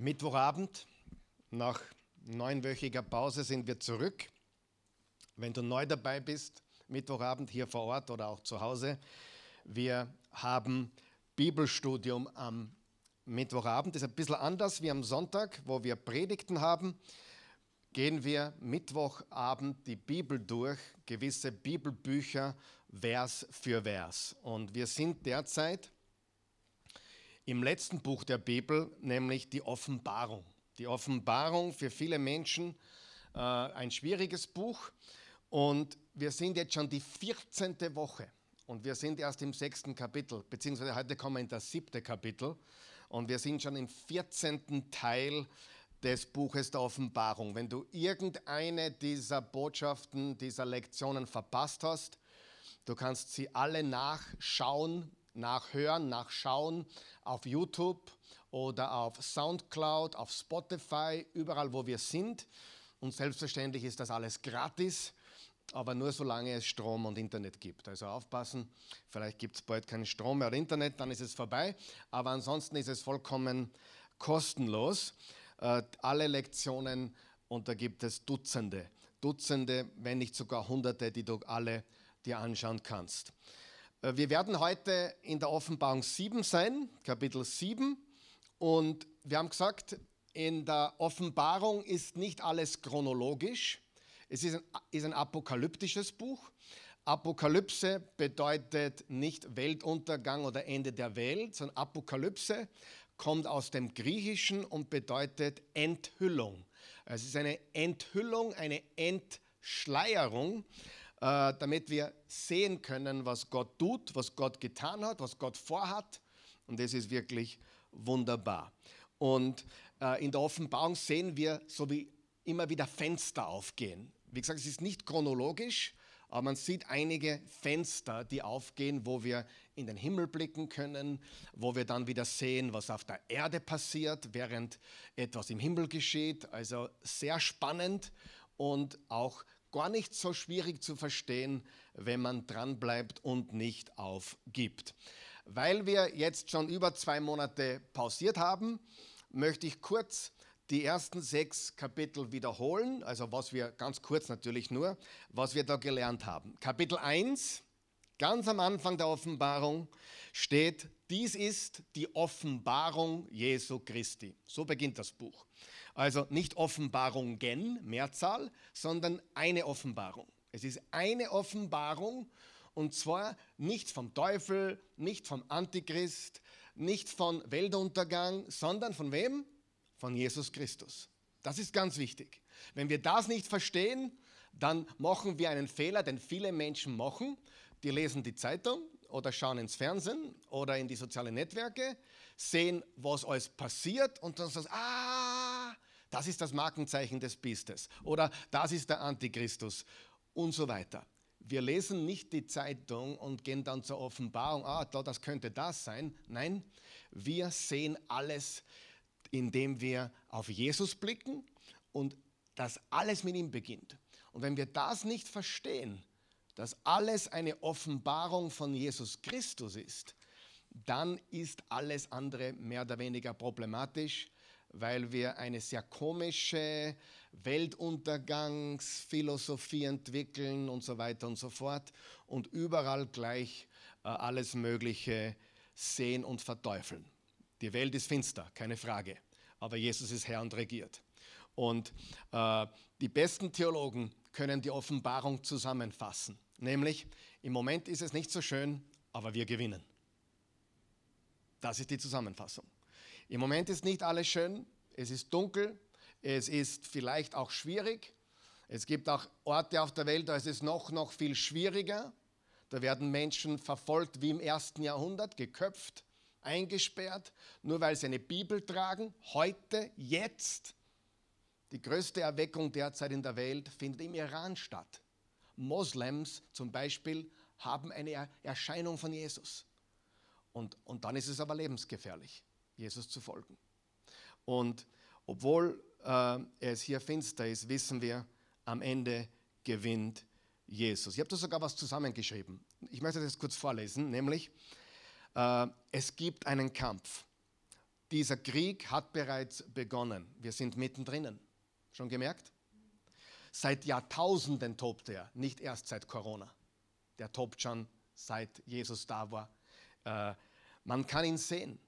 Mittwochabend, nach neunwöchiger Pause sind wir zurück. Wenn du neu dabei bist, Mittwochabend hier vor Ort oder auch zu Hause, wir haben Bibelstudium am Mittwochabend. Das ist ein bisschen anders wie am Sonntag, wo wir Predigten haben. Gehen wir Mittwochabend die Bibel durch, gewisse Bibelbücher, Vers für Vers. Und wir sind derzeit im letzten Buch der Bibel, nämlich die Offenbarung. Die Offenbarung für viele Menschen äh, ein schwieriges Buch und wir sind jetzt schon die 14. Woche und wir sind erst im sechsten Kapitel, beziehungsweise heute kommen wir in das siebte Kapitel und wir sind schon im 14. Teil des Buches der Offenbarung. Wenn du irgendeine dieser Botschaften, dieser Lektionen verpasst hast, du kannst sie alle nachschauen nachhören, nachschauen auf YouTube oder auf SoundCloud, auf Spotify, überall wo wir sind. Und selbstverständlich ist das alles gratis, aber nur solange es Strom und Internet gibt. Also aufpassen, vielleicht gibt es bald keinen Strom mehr oder Internet, dann ist es vorbei. Aber ansonsten ist es vollkommen kostenlos. Äh, alle Lektionen und da gibt es Dutzende, Dutzende, wenn nicht sogar Hunderte, die du alle dir anschauen kannst. Äh, wir werden heute in der Offenbarung 7 sein, Kapitel 7. Und wir haben gesagt, in der Offenbarung ist nicht alles chronologisch. Es ist ein, ist ein apokalyptisches Buch. Apokalypse bedeutet nicht Weltuntergang oder Ende der Welt, sondern Apokalypse kommt aus dem Griechischen und bedeutet Enthüllung. Es ist eine Enthüllung, eine Entschleierung. Äh, damit wir sehen können, was Gott tut, was Gott getan hat, was Gott vorhat. Und das ist wirklich wunderbar. Und äh, in der Offenbarung sehen wir, so wie immer wieder Fenster aufgehen. Wie gesagt, es ist nicht chronologisch, aber man sieht einige Fenster, die aufgehen, wo wir in den Himmel blicken können, wo wir dann wieder sehen, was auf der Erde passiert, während etwas im Himmel geschieht. Also sehr spannend und auch gar nicht so schwierig zu verstehen, wenn man dranbleibt und nicht aufgibt. Weil wir jetzt schon über zwei Monate pausiert haben, möchte ich kurz die ersten sechs Kapitel wiederholen, also was wir ganz kurz natürlich nur, was wir da gelernt haben. Kapitel 1, ganz am Anfang der Offenbarung steht, dies ist die Offenbarung Jesu Christi. So beginnt das Buch. Also nicht Offenbarungen, Mehrzahl, sondern eine Offenbarung. Es ist eine Offenbarung und zwar nicht vom Teufel, nicht vom Antichrist, nicht von Weltuntergang, sondern von wem? Von Jesus Christus. Das ist ganz wichtig. Wenn wir das nicht verstehen, dann machen wir einen Fehler, den viele Menschen machen. Die lesen die Zeitung oder schauen ins Fernsehen oder in die sozialen Netzwerke, sehen, was alles passiert und dann sagen, ah, das ist das Markenzeichen des Biestes oder das ist der Antichristus und so weiter. Wir lesen nicht die Zeitung und gehen dann zur Offenbarung, ah, das könnte das sein. Nein, wir sehen alles, indem wir auf Jesus blicken und das alles mit ihm beginnt. Und wenn wir das nicht verstehen, dass alles eine Offenbarung von Jesus Christus ist, dann ist alles andere mehr oder weniger problematisch, weil wir eine sehr komische Weltuntergangsphilosophie entwickeln und so weiter und so fort und überall gleich äh, alles Mögliche sehen und verteufeln. Die Welt ist finster, keine Frage, aber Jesus ist Herr und regiert. Und äh, die besten Theologen können die Offenbarung zusammenfassen, nämlich im Moment ist es nicht so schön, aber wir gewinnen. Das ist die Zusammenfassung. Im Moment ist nicht alles schön, es ist dunkel, es ist vielleicht auch schwierig. Es gibt auch Orte auf der Welt, da ist es noch, noch viel schwieriger. Da werden Menschen verfolgt wie im ersten Jahrhundert, geköpft, eingesperrt, nur weil sie eine Bibel tragen. Heute, jetzt, die größte Erweckung derzeit in der Welt findet im Iran statt. Moslems zum Beispiel haben eine Erscheinung von Jesus. Und, und dann ist es aber lebensgefährlich. Jesus zu folgen. Und obwohl äh, es hier finster ist, wissen wir, am Ende gewinnt Jesus. Ich habe da sogar was zusammengeschrieben. Ich möchte das kurz vorlesen, nämlich äh, es gibt einen Kampf. dieser Krieg hat bereits begonnen. Wir sind mittendrin. Schon gemerkt? Seit Jahrtausenden tobt er, nicht erst seit Corona. Der tobt schon seit Jesus da war. Äh, man kann ihn sehen.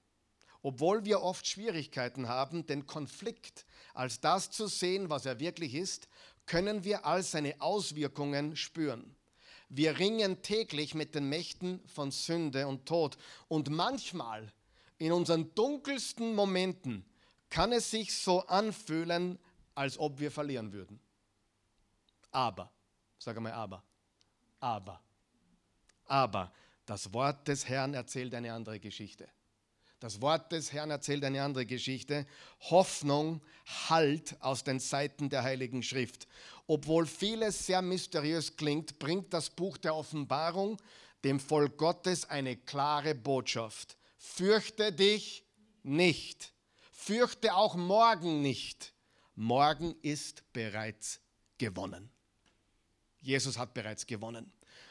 Obwohl wir oft Schwierigkeiten haben, den Konflikt als das zu sehen, was er wirklich ist, können wir all seine Auswirkungen spüren. Wir ringen täglich mit den Mächten von Sünde und Tod. Und manchmal, in unseren dunkelsten Momenten, kann es sich so anfühlen, als ob wir verlieren würden. Aber, sag einmal aber, aber, aber, das Wort des Herrn erzählt eine andere Geschichte. Das Wort des Herrn erzählt eine andere Geschichte. Hoffnung halt aus den Seiten der Heiligen Schrift. Obwohl vieles sehr mysteriös klingt, bringt das Buch der Offenbarung dem Volk Gottes eine klare Botschaft. Fürchte dich nicht. Fürchte auch morgen nicht. Morgen ist bereits gewonnen. Jesus hat bereits gewonnen.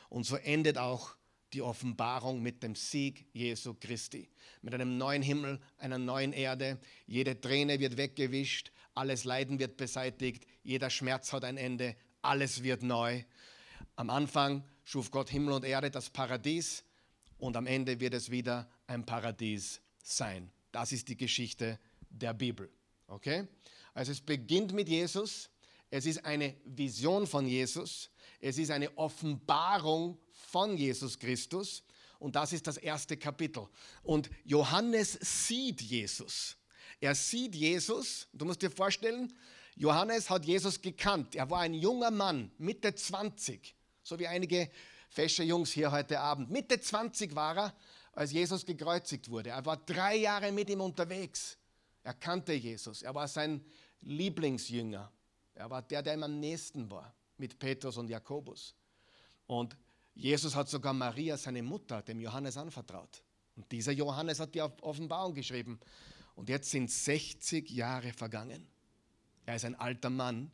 Und so endet auch die Offenbarung mit dem Sieg Jesu Christi. Mit einem neuen Himmel, einer neuen Erde. Jede Träne wird weggewischt, alles Leiden wird beseitigt, jeder Schmerz hat ein Ende, alles wird neu. Am Anfang schuf Gott Himmel und Erde, das Paradies, und am Ende wird es wieder ein Paradies sein. Das ist die Geschichte der Bibel. Okay? Also es beginnt mit Jesus, es ist eine Vision von Jesus, es ist eine Offenbarung von Jesus Christus und das ist das erste Kapitel. Und Johannes sieht Jesus. Er sieht Jesus, du musst dir vorstellen, Johannes hat Jesus gekannt. Er war ein junger Mann, Mitte 20, so wie einige fesche Jungs hier heute Abend. Mitte 20 war er, als Jesus gekreuzigt wurde. Er war drei Jahre mit ihm unterwegs. Er kannte Jesus. Er war sein Lieblingsjünger. Er war der, der ihm am nächsten war, mit Petrus und Jakobus. Und Jesus hat sogar Maria, seine Mutter, dem Johannes anvertraut. Und dieser Johannes hat die Offenbarung geschrieben. Und jetzt sind 60 Jahre vergangen. Er ist ein alter Mann,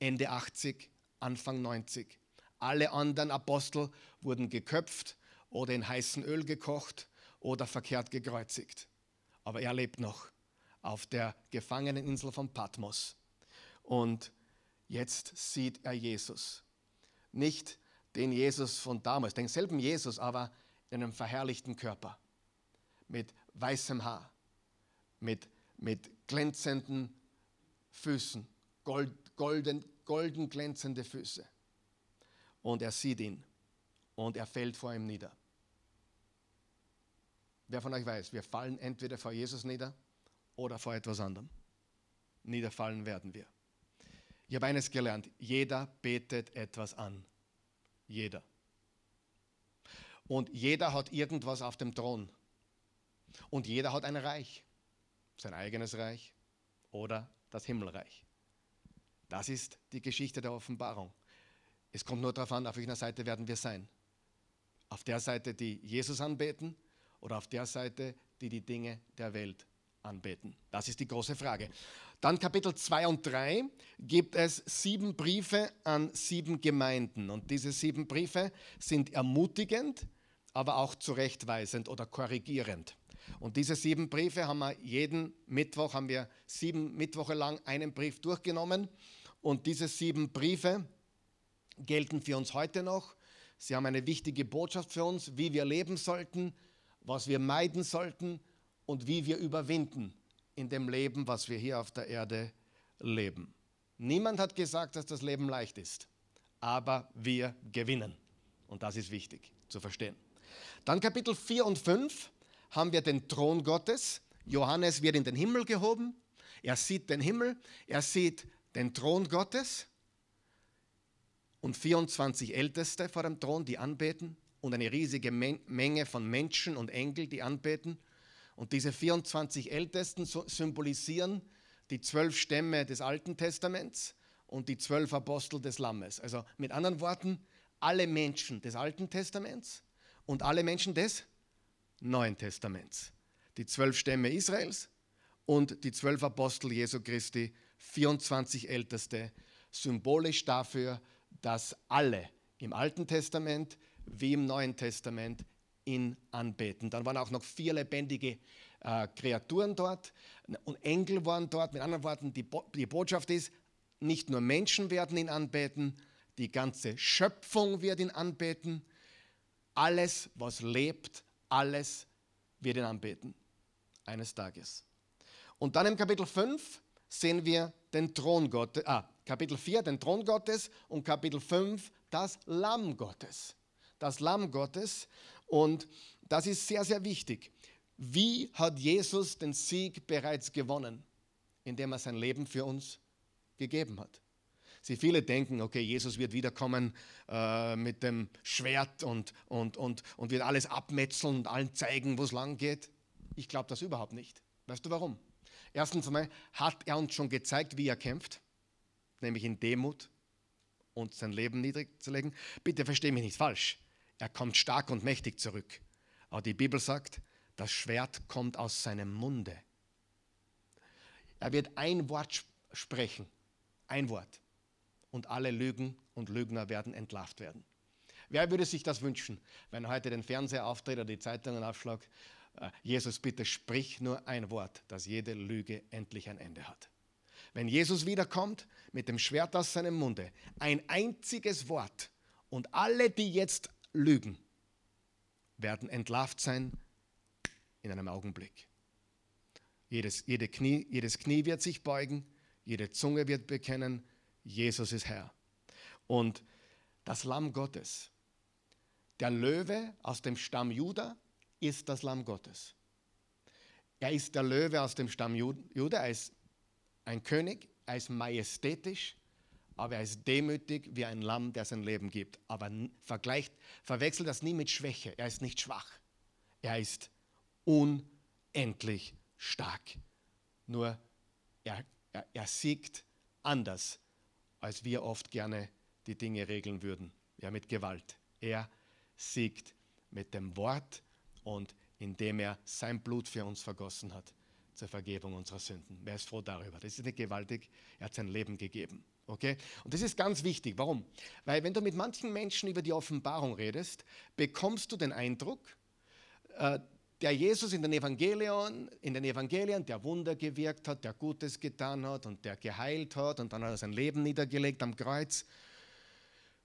Ende 80, Anfang 90. Alle anderen Apostel wurden geköpft oder in heißem Öl gekocht oder verkehrt gekreuzigt. Aber er lebt noch auf der Gefangeneninsel von Patmos. Und jetzt sieht er Jesus. Nicht den Jesus von damals, denselben Jesus, aber in einem verherrlichten Körper, mit weißem Haar, mit, mit glänzenden Füßen, gold, golden, golden glänzende Füße. Und er sieht ihn und er fällt vor ihm nieder. Wer von euch weiß, wir fallen entweder vor Jesus nieder oder vor etwas anderem. Niederfallen werden wir. Ich habe eines gelernt, jeder betet etwas an. Jeder. Und jeder hat irgendwas auf dem Thron. Und jeder hat ein Reich. Sein eigenes Reich oder das Himmelreich. Das ist die Geschichte der Offenbarung. Es kommt nur darauf an, auf welcher Seite werden wir sein. Auf der Seite, die Jesus anbeten oder auf der Seite, die die Dinge der Welt anbeten? Das ist die große Frage. Dann Kapitel 2 und 3 gibt es sieben Briefe an sieben Gemeinden. Und diese sieben Briefe sind ermutigend, aber auch zurechtweisend oder korrigierend. Und diese sieben Briefe haben wir jeden Mittwoch, haben wir sieben Mittwoche lang einen Brief durchgenommen. Und diese sieben Briefe gelten für uns heute noch. Sie haben eine wichtige Botschaft für uns, wie wir leben sollten, was wir meiden sollten und wie wir überwinden in dem Leben, was wir hier auf der Erde leben. Niemand hat gesagt, dass das Leben leicht ist, aber wir gewinnen. Und das ist wichtig zu verstehen. Dann Kapitel 4 und 5 haben wir den Thron Gottes. Johannes wird in den Himmel gehoben. Er sieht den Himmel, er sieht den Thron Gottes und 24 Älteste vor dem Thron, die anbeten und eine riesige Menge von Menschen und Engeln, die anbeten. Und diese 24 Ältesten symbolisieren die zwölf Stämme des Alten Testaments und die zwölf Apostel des Lammes. Also mit anderen Worten, alle Menschen des Alten Testaments und alle Menschen des Neuen Testaments. Die zwölf Stämme Israels und die zwölf Apostel Jesu Christi, 24 Älteste, symbolisch dafür, dass alle im Alten Testament wie im Neuen Testament ihn anbeten. Dann waren auch noch vier lebendige äh, Kreaturen dort und Engel waren dort. Mit anderen Worten, die, Bo die Botschaft ist, nicht nur Menschen werden ihn anbeten, die ganze Schöpfung wird ihn anbeten. Alles, was lebt, alles wird ihn anbeten. Eines Tages. Und dann im Kapitel 5 sehen wir den Thron Gottes, ah, Kapitel 4 den Thron Gottes und Kapitel 5 das Lamm Gottes. Das Lamm Gottes. Und das ist sehr, sehr wichtig. Wie hat Jesus den Sieg bereits gewonnen? Indem er sein Leben für uns gegeben hat. Sie viele denken, okay, Jesus wird wiederkommen äh, mit dem Schwert und, und, und, und wird alles abmetzeln und allen zeigen, wo es lang geht. Ich glaube das überhaupt nicht. Weißt du warum? Erstens einmal hat er uns schon gezeigt, wie er kämpft, nämlich in Demut und sein Leben niedrig zu legen. Bitte verstehe mich nicht falsch. Er kommt stark und mächtig zurück. Aber die Bibel sagt, das Schwert kommt aus seinem Munde. Er wird ein Wort sprechen, ein Wort. Und alle Lügen und Lügner werden entlarvt werden. Wer würde sich das wünschen, wenn heute den Fernseher auftritt oder die Zeitungen aufschlag? Äh, Jesus, bitte sprich nur ein Wort, dass jede Lüge endlich ein Ende hat. Wenn Jesus wiederkommt mit dem Schwert aus seinem Munde, ein einziges Wort und alle, die jetzt lügen, werden entlarvt sein in einem Augenblick. Jedes, jede Knie, jedes Knie wird sich beugen, jede Zunge wird bekennen, Jesus ist Herr. Und das Lamm Gottes, der Löwe aus dem Stamm Juda, ist das Lamm Gottes. Er ist der Löwe aus dem Stamm Juda, er ist ein König, er ist majestätisch, aber er ist demütig wie ein Lamm, der sein Leben gibt. Aber vergleicht, verwechselt das nie mit Schwäche. Er ist nicht schwach. Er ist unendlich stark. Nur er, er, er siegt anders, als wir oft gerne die Dinge regeln würden. Ja, mit Gewalt. Er siegt mit dem Wort und indem er sein Blut für uns vergossen hat zur Vergebung unserer Sünden. Wer ist froh darüber? Das ist nicht gewaltig. Er hat sein Leben gegeben. Okay? Und das ist ganz wichtig. Warum? Weil wenn du mit manchen Menschen über die Offenbarung redest, bekommst du den Eindruck, äh, der Jesus in den, Evangelien, in den Evangelien, der Wunder gewirkt hat, der Gutes getan hat und der geheilt hat und dann hat er sein Leben niedergelegt am Kreuz.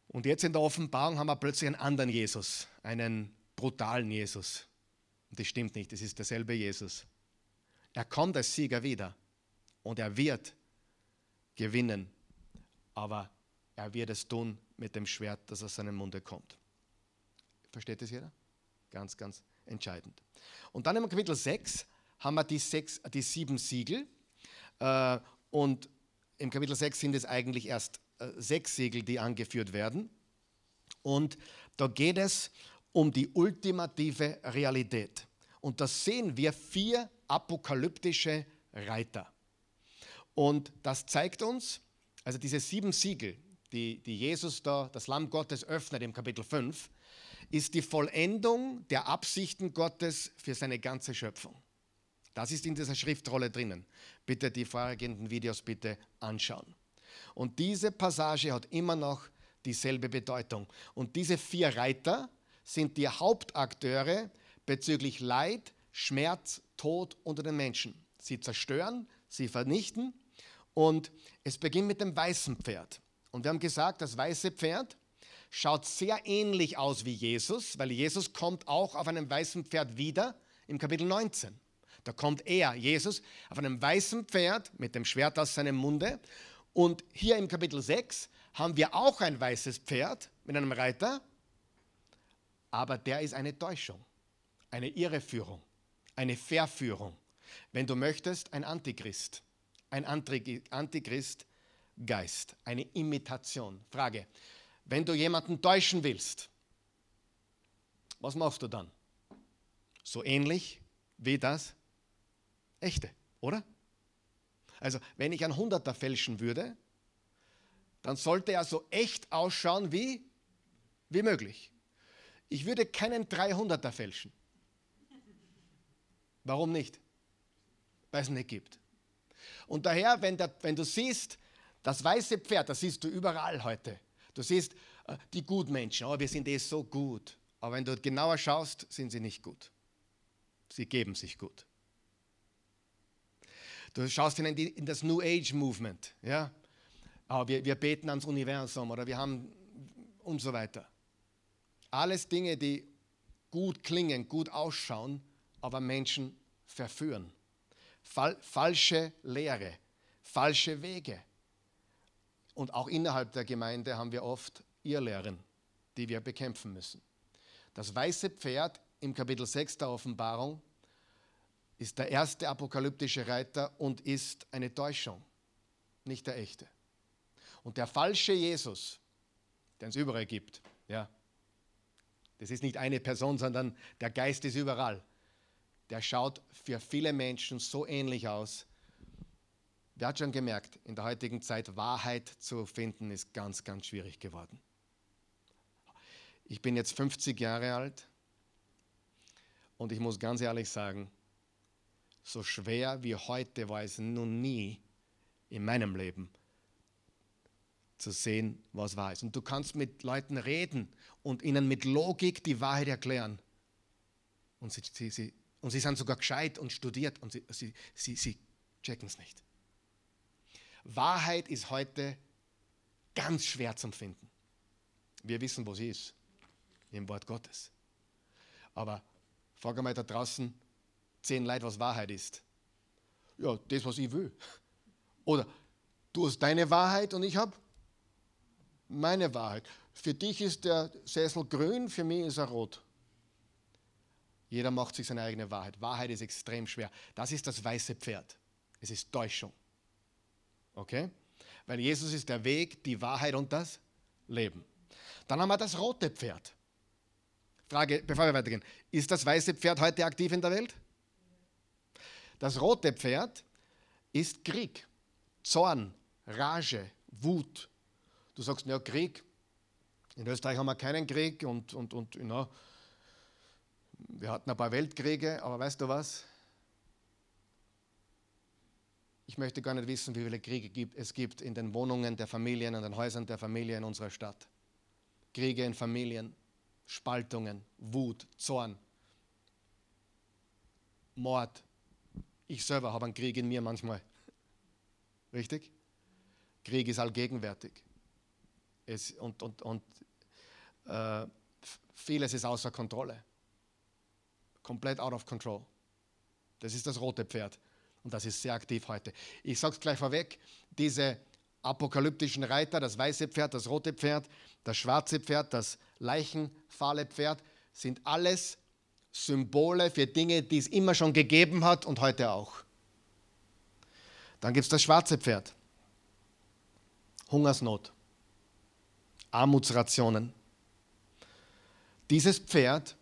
Und jetzt in der Offenbarung haben wir plötzlich einen anderen Jesus, einen brutalen Jesus. Und das stimmt nicht, das ist derselbe Jesus. Er kommt als Sieger wieder und er wird gewinnen, aber er wird es tun mit dem Schwert, das aus seinem Munde kommt. Versteht das jeder? Ganz, ganz entscheidend. Und dann im Kapitel 6 haben wir die, sechs, die sieben Siegel. Äh, und im Kapitel 6 sind es eigentlich erst äh, sechs Siegel, die angeführt werden. Und da geht es um die ultimative Realität. Und da sehen wir vier apokalyptische Reiter. Und das zeigt uns, also diese sieben Siegel, die, die Jesus da, das Lamm Gottes öffnet im Kapitel 5, ist die Vollendung der Absichten Gottes für seine ganze Schöpfung. Das ist in dieser Schriftrolle drinnen. Bitte die vorhergehenden Videos bitte anschauen. Und diese Passage hat immer noch dieselbe Bedeutung. Und diese vier Reiter sind die Hauptakteure bezüglich Leid, Schmerz, Tod unter den Menschen. Sie zerstören, sie vernichten und es beginnt mit dem weißen Pferd. Und wir haben gesagt, das weiße Pferd schaut sehr ähnlich aus wie Jesus, weil Jesus kommt auch auf einem weißen Pferd wieder im Kapitel 19. Da kommt er, Jesus, auf einem weißen Pferd mit dem Schwert aus seinem Munde. Und hier im Kapitel 6 haben wir auch ein weißes Pferd mit einem Reiter, aber der ist eine Täuschung, eine Irreführung, eine Verführung. Wenn du möchtest, ein Antichrist, ein Antichrist-Geist, eine Imitation. Frage, wenn du jemanden täuschen willst, was machst du dann? So ähnlich wie das echte, oder? Also, wenn ich ein Hunderter fälschen würde, dann sollte er so echt ausschauen wie, wie möglich. Ich würde keinen 300er fälschen. Warum nicht? Weil es nicht gibt. Und daher, wenn, der, wenn du siehst, das weiße Pferd, das siehst du überall heute. Du siehst äh, die Gutmenschen, oh, wir sind eh so gut. Aber wenn du genauer schaust, sind sie nicht gut. Sie geben sich gut. Du schaust in, die, in das New Age Movement. Ja? Aber wir, wir beten ans Universum oder wir haben und so weiter. Alles Dinge, die gut klingen, gut ausschauen, aber Menschen verführen. Fal falsche Lehre, falsche Wege. Und auch innerhalb der Gemeinde haben wir oft Irrlehren, die wir bekämpfen müssen. Das weiße Pferd im Kapitel 6 der Offenbarung ist der erste apokalyptische Reiter und ist eine Täuschung, nicht der echte. Und der falsche Jesus, den es überall gibt, ja, das ist nicht eine Person, sondern der Geist ist überall. Der schaut für viele Menschen so ähnlich aus. Wer hat schon gemerkt, in der heutigen Zeit Wahrheit zu finden, ist ganz, ganz schwierig geworden. Ich bin jetzt 50 Jahre alt und ich muss ganz ehrlich sagen, so schwer wie heute war es nun nie in meinem Leben zu sehen, was wahr ist. Und du kannst mit Leuten reden und ihnen mit Logik die Wahrheit erklären. Und sie, sie, und sie sind sogar gescheit und studiert und sie, sie, sie, sie checken es nicht. Wahrheit ist heute ganz schwer zu finden. Wir wissen, wo sie ist. Im Wort Gottes. Aber frag einmal da draußen zehn Leute, was Wahrheit ist. Ja, das, was ich will. Oder du hast deine Wahrheit und ich habe meine Wahrheit. Für dich ist der Sessel grün, für mich ist er rot. Jeder macht sich seine eigene Wahrheit. Wahrheit ist extrem schwer. Das ist das weiße Pferd. Es ist Täuschung. Okay? Weil Jesus ist der Weg, die Wahrheit und das Leben. Dann haben wir das rote Pferd. Frage, bevor wir weitergehen. Ist das weiße Pferd heute aktiv in der Welt? Das rote Pferd ist Krieg, Zorn, Rage, Wut, Du sagst, ja, Krieg. In Österreich haben wir keinen Krieg und, und, und ja, wir hatten ein paar Weltkriege, aber weißt du was? Ich möchte gar nicht wissen, wie viele Kriege es gibt in den Wohnungen der Familien, in den Häusern der Familie in unserer Stadt. Kriege in Familien, Spaltungen, Wut, Zorn, Mord. Ich selber habe einen Krieg in mir manchmal. Richtig? Krieg ist allgegenwärtig. Es, und und, und äh, vieles ist außer Kontrolle. Komplett out of control. Das ist das rote Pferd. Und das ist sehr aktiv heute. Ich sage es gleich vorweg, diese apokalyptischen Reiter, das weiße Pferd, das rote Pferd, das schwarze Pferd, das leichenfahle Pferd, sind alles Symbole für Dinge, die es immer schon gegeben hat und heute auch. Dann gibt es das schwarze Pferd. Hungersnot. Armutsrationen. Dieses Pferd,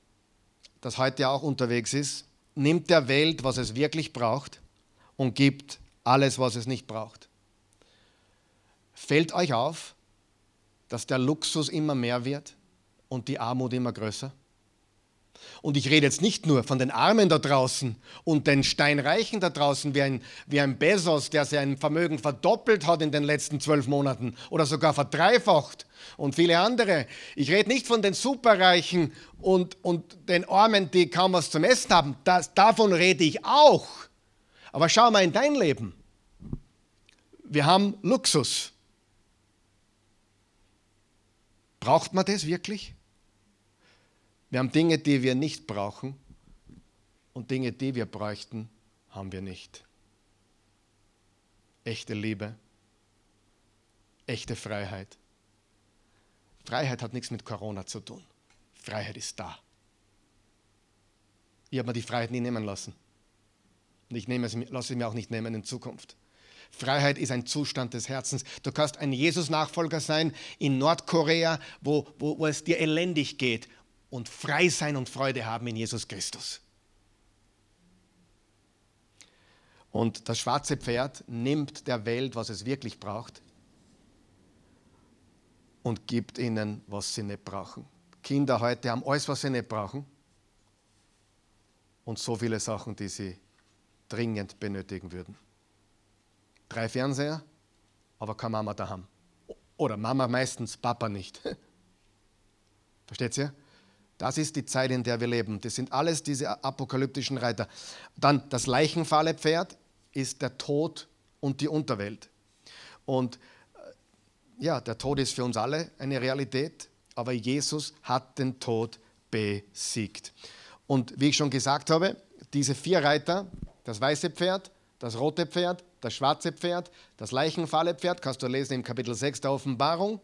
das heute auch unterwegs ist, nimmt der Welt, was es wirklich braucht und gibt alles, was es nicht braucht. Fällt euch auf, dass der Luxus immer mehr wird und die Armut immer größer? Und ich rede jetzt nicht nur von den Armen da draußen und den Steinreichen da draußen, wie ein, wie ein Bezos, der sein Vermögen verdoppelt hat in den letzten zwölf Monaten oder sogar verdreifacht und viele andere. Ich rede nicht von den Superreichen und, und den Armen, die kaum was zum Essen haben. Das, davon rede ich auch. Aber schau mal in dein Leben. Wir haben Luxus. Braucht man das wirklich? Wir haben Dinge, die wir nicht brauchen und Dinge, die wir bräuchten, haben wir nicht. Echte Liebe, echte Freiheit. Freiheit hat nichts mit Corona zu tun. Freiheit ist da. Ich habe mir die Freiheit nie nehmen lassen. Und ich nehme sie, lasse sie mir auch nicht nehmen in Zukunft. Freiheit ist ein Zustand des Herzens. Du kannst ein Jesus-Nachfolger sein in Nordkorea, wo, wo, wo es dir elendig geht und frei sein und Freude haben in Jesus Christus. Und das schwarze Pferd nimmt der Welt, was es wirklich braucht, und gibt ihnen, was sie nicht brauchen. Kinder heute haben alles, was sie nicht brauchen und so viele Sachen, die sie dringend benötigen würden. Drei Fernseher, aber keine Mama daheim. Oder Mama meistens, Papa nicht. Versteht ihr? Das ist die Zeit, in der wir leben. Das sind alles diese apokalyptischen Reiter. Dann das leichenfahle Pferd ist der Tod und die Unterwelt. Und äh, ja, der Tod ist für uns alle eine Realität, aber Jesus hat den Tod besiegt. Und wie ich schon gesagt habe, diese vier Reiter, das weiße Pferd, das rote Pferd, das schwarze Pferd, das Leichenfalle Pferd, kannst du lesen im Kapitel 6 der Offenbarung,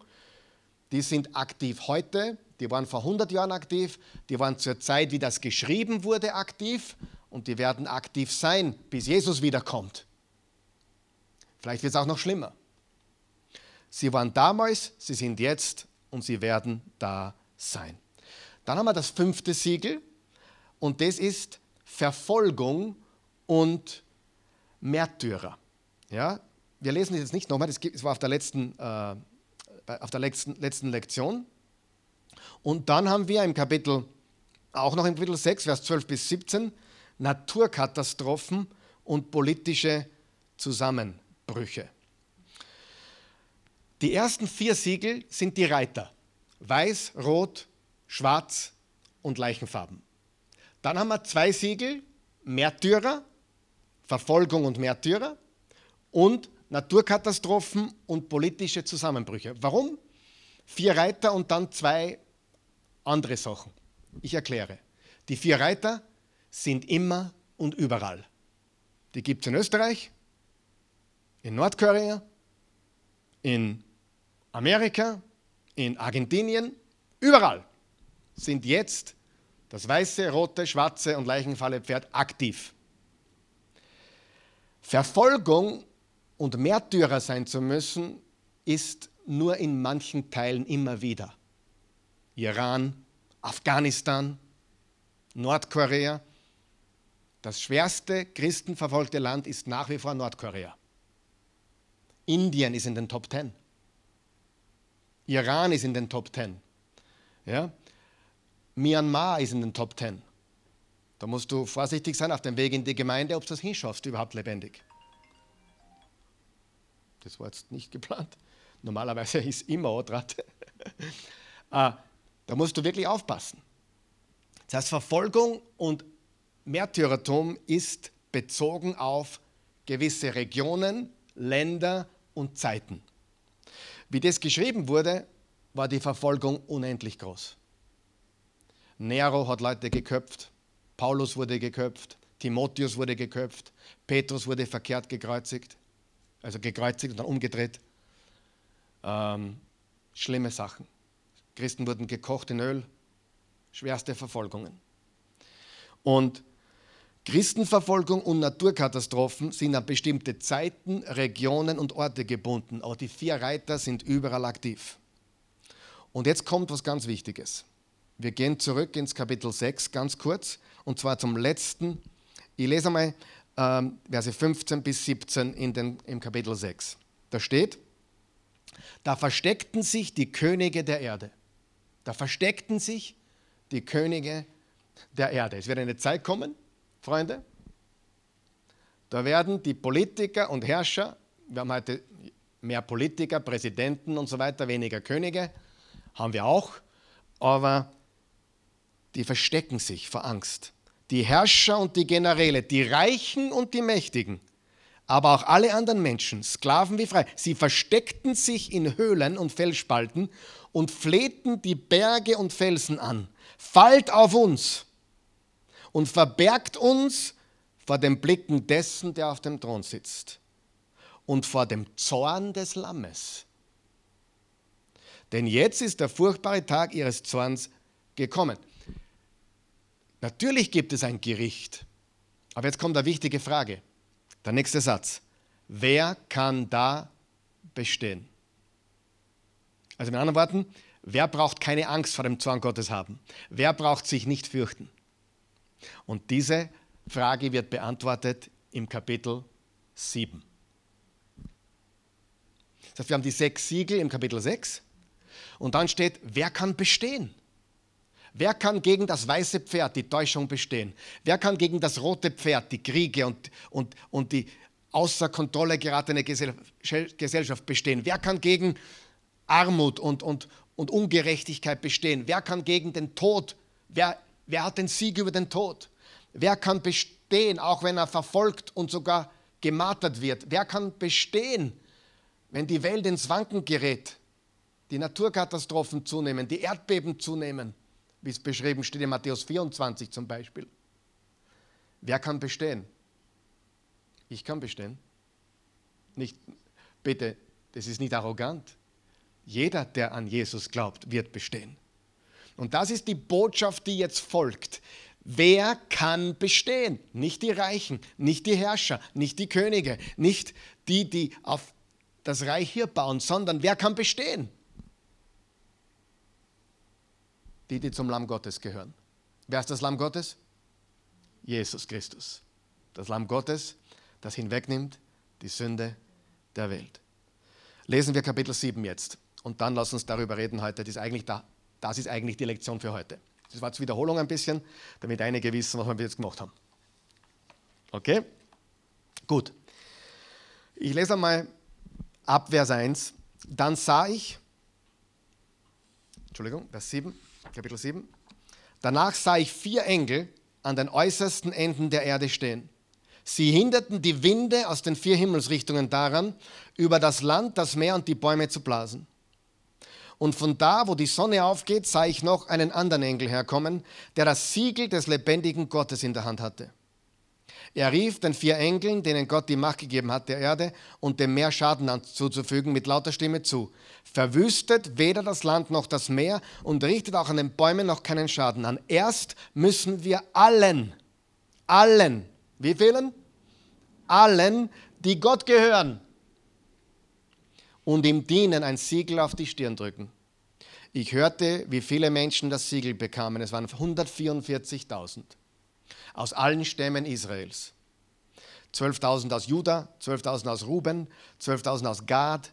die sind aktiv heute, die waren vor 100 Jahren aktiv, die waren zur Zeit, wie das geschrieben wurde, aktiv und die werden aktiv sein, bis Jesus wiederkommt. Vielleicht wird es auch noch schlimmer. Sie waren damals, sie sind jetzt und sie werden da sein. Dann haben wir das fünfte Siegel und das ist Verfolgung und Märtyrer. Ja, wir lesen das jetzt nicht nochmal, das war auf der letzten, äh, auf der letzten, letzten Lektion. Und dann haben wir im Kapitel, auch noch im Kapitel 6, Vers 12 bis 17, Naturkatastrophen und politische Zusammenbrüche. Die ersten vier Siegel sind die Reiter. Weiß, Rot, Schwarz und Leichenfarben. Dann haben wir zwei Siegel, Märtyrer, Verfolgung und Märtyrer und Naturkatastrophen und politische Zusammenbrüche. Warum? Vier Reiter und dann zwei andere Sachen. Ich erkläre. Die vier Reiter sind immer und überall. Die gibt es in Österreich, in Nordkorea, in Amerika, in Argentinien, überall sind jetzt das weiße, rote, schwarze und Leichenfalle Pferd aktiv. Verfolgung und Märtyrer sein zu müssen, ist nur in manchen Teilen immer wieder. Iran, Afghanistan, Nordkorea. Das schwerste christenverfolgte Land ist nach wie vor Nordkorea. Indien ist in den Top Ten. Iran ist in den Top Ten. Ja? Myanmar ist in den Top Ten. Da musst du vorsichtig sein auf dem Weg in die Gemeinde, ob du das hinschaffst, überhaupt lebendig. Das war jetzt nicht geplant. Normalerweise ist immer Odrat. da musst du wirklich aufpassen. Das heißt, Verfolgung und Märtyrertum ist bezogen auf gewisse Regionen, Länder und Zeiten. Wie das geschrieben wurde, war die Verfolgung unendlich groß. Nero hat Leute geköpft, Paulus wurde geköpft, Timotheus wurde geköpft, Petrus wurde verkehrt gekreuzigt, also gekreuzigt und dann umgedreht. Ähm, schlimme Sachen. Christen wurden gekocht in Öl, schwerste Verfolgungen. Und Christenverfolgung und Naturkatastrophen sind an bestimmte Zeiten, Regionen und Orte gebunden, aber die vier Reiter sind überall aktiv. Und jetzt kommt was ganz Wichtiges. Wir gehen zurück ins Kapitel 6 ganz kurz und zwar zum letzten. Ich lese einmal ähm, Verse 15 bis 17 in den, im Kapitel 6. Da steht, da versteckten sich die Könige der Erde. Da versteckten sich die Könige der Erde. Es wird eine Zeit kommen, Freunde, da werden die Politiker und Herrscher, wir haben heute mehr Politiker, Präsidenten und so weiter, weniger Könige, haben wir auch, aber die verstecken sich vor Angst. Die Herrscher und die Generäle, die Reichen und die Mächtigen, aber auch alle anderen Menschen, Sklaven wie frei, sie versteckten sich in Höhlen und Felsspalten und flehten die Berge und Felsen an. Fallt auf uns und verbergt uns vor den Blicken dessen, der auf dem Thron sitzt und vor dem Zorn des Lammes. Denn jetzt ist der furchtbare Tag ihres Zorns gekommen. Natürlich gibt es ein Gericht, aber jetzt kommt eine wichtige Frage. Der nächste Satz. Wer kann da bestehen? Also mit anderen Worten, wer braucht keine Angst vor dem Zorn Gottes haben? Wer braucht sich nicht fürchten? Und diese Frage wird beantwortet im Kapitel 7. Das heißt, wir haben die sechs Siegel im Kapitel 6 und dann steht, wer kann bestehen? Wer kann gegen das weiße Pferd die Täuschung bestehen? Wer kann gegen das rote Pferd die Kriege und, und, und die außer Kontrolle geratene Gesellschaft bestehen? Wer kann gegen Armut und, und, und Ungerechtigkeit bestehen? Wer kann gegen den Tod? Wer Wer hat den Sieg über den Tod? Wer kann bestehen, auch wenn er verfolgt und sogar gemartert wird? Wer kann bestehen, wenn die Welt ins Wanken gerät? Die Naturkatastrophen zunehmen, die Erdbeben zunehmen, wie es beschrieben steht in Matthäus 24 zum Beispiel. Wer kann bestehen? Ich kann bestehen. Nicht, bitte, das ist nicht arrogant. Jeder, der an Jesus glaubt, wird bestehen. Und das ist die Botschaft, die jetzt folgt. Wer kann bestehen? Nicht die Reichen, nicht die Herrscher, nicht die Könige, nicht die, die auf das Reich hier bauen, sondern wer kann bestehen? Die, die zum Lamm Gottes gehören. Wer ist das Lamm Gottes? Jesus Christus. Das Lamm Gottes, das hinwegnimmt die Sünde der Welt. Lesen wir Kapitel 7 jetzt und dann lass uns darüber reden heute. Das ist eigentlich, da, das ist eigentlich die Lektion für heute. Das war zur Wiederholung ein bisschen, damit einige wissen, was wir jetzt gemacht haben. Okay? Gut. Ich lese einmal ab Vers 1. Dann sah ich, Entschuldigung, Vers 7, Kapitel 7. Danach sah ich vier Engel an den äußersten Enden der Erde stehen. Sie hinderten die Winde aus den vier Himmelsrichtungen daran, über das Land, das Meer und die Bäume zu blasen. Und von da, wo die Sonne aufgeht, sah ich noch einen anderen Engel herkommen, der das Siegel des lebendigen Gottes in der Hand hatte. Er rief den vier Engeln, denen Gott die Macht gegeben hat, der Erde und dem Meer Schaden zuzufügen, mit lauter Stimme zu. Verwüstet weder das Land noch das Meer und richtet auch an den Bäumen noch keinen Schaden an. Erst müssen wir allen, allen, wie vielen? Allen, die Gott gehören und ihm dienen, ein Siegel auf die Stirn drücken. Ich hörte, wie viele Menschen das Siegel bekamen. Es waren 144.000 aus allen Stämmen Israels. 12.000 aus Juda, 12.000 aus Ruben, 12.000 aus Gad,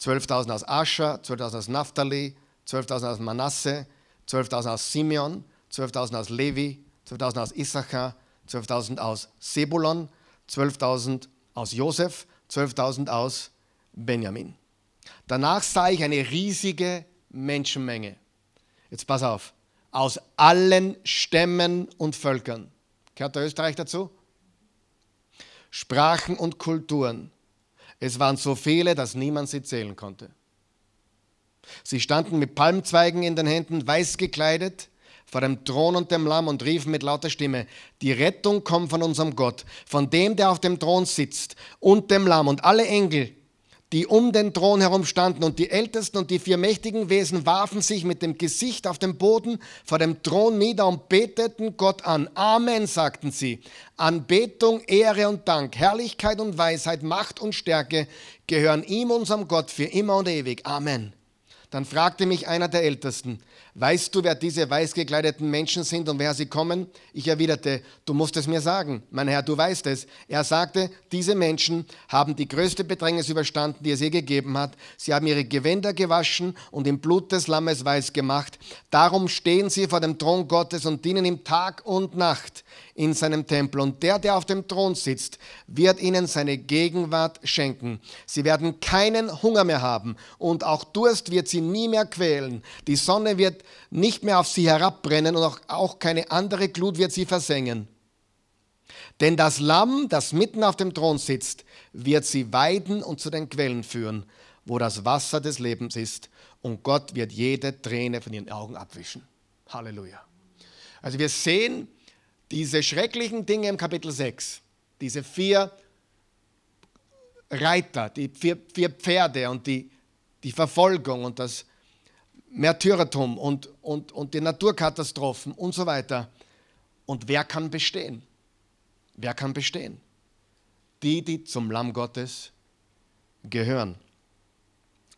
12.000 aus Ascher, 12.000 aus Naphtali, 12.000 aus Manasse, 12.000 aus Simeon, 12.000 aus Levi, 12.000 aus Issachar, 12.000 aus Sebulon, 12.000 aus Josef, 12.000 aus Benjamin. Danach sah ich eine riesige Menschenmenge. Jetzt pass auf. Aus allen Stämmen und Völkern. Gehört der Österreich dazu? Sprachen und Kulturen. Es waren so viele, dass niemand sie zählen konnte. Sie standen mit Palmzweigen in den Händen, weiß gekleidet, vor dem Thron und dem Lamm und riefen mit lauter Stimme, die Rettung kommt von unserem Gott, von dem, der auf dem Thron sitzt und dem Lamm und alle Engel, die um den Thron herum standen, und die Ältesten und die vier mächtigen Wesen warfen sich mit dem Gesicht auf den Boden vor dem Thron nieder und beteten Gott an. Amen, sagten sie. Anbetung, Ehre und Dank, Herrlichkeit und Weisheit, Macht und Stärke gehören ihm, unserem Gott, für immer und ewig. Amen. Dann fragte mich einer der Ältesten, weißt du, wer diese weiß gekleideten Menschen sind und wer sie kommen? Ich erwiderte, du musst es mir sagen. Mein Herr, du weißt es. Er sagte, diese Menschen haben die größte Bedrängnis überstanden, die es je gegeben hat. Sie haben ihre Gewänder gewaschen und im Blut des Lammes weiß gemacht. Darum stehen sie vor dem Thron Gottes und dienen ihm Tag und Nacht in seinem Tempel. Und der, der auf dem Thron sitzt, wird ihnen seine Gegenwart schenken. Sie werden keinen Hunger mehr haben und auch Durst wird sie nie mehr quälen. Die Sonne wird nicht mehr auf sie herabbrennen und auch, auch keine andere Glut wird sie versengen. Denn das Lamm, das mitten auf dem Thron sitzt, wird sie weiden und zu den Quellen führen, wo das Wasser des Lebens ist. Und Gott wird jede Träne von ihren Augen abwischen. Halleluja. Also wir sehen, diese schrecklichen Dinge im Kapitel 6, diese vier Reiter, die vier, vier Pferde und die, die Verfolgung und das Märtyrertum und, und, und die Naturkatastrophen und so weiter. Und wer kann bestehen? Wer kann bestehen? Die, die zum Lamm Gottes gehören.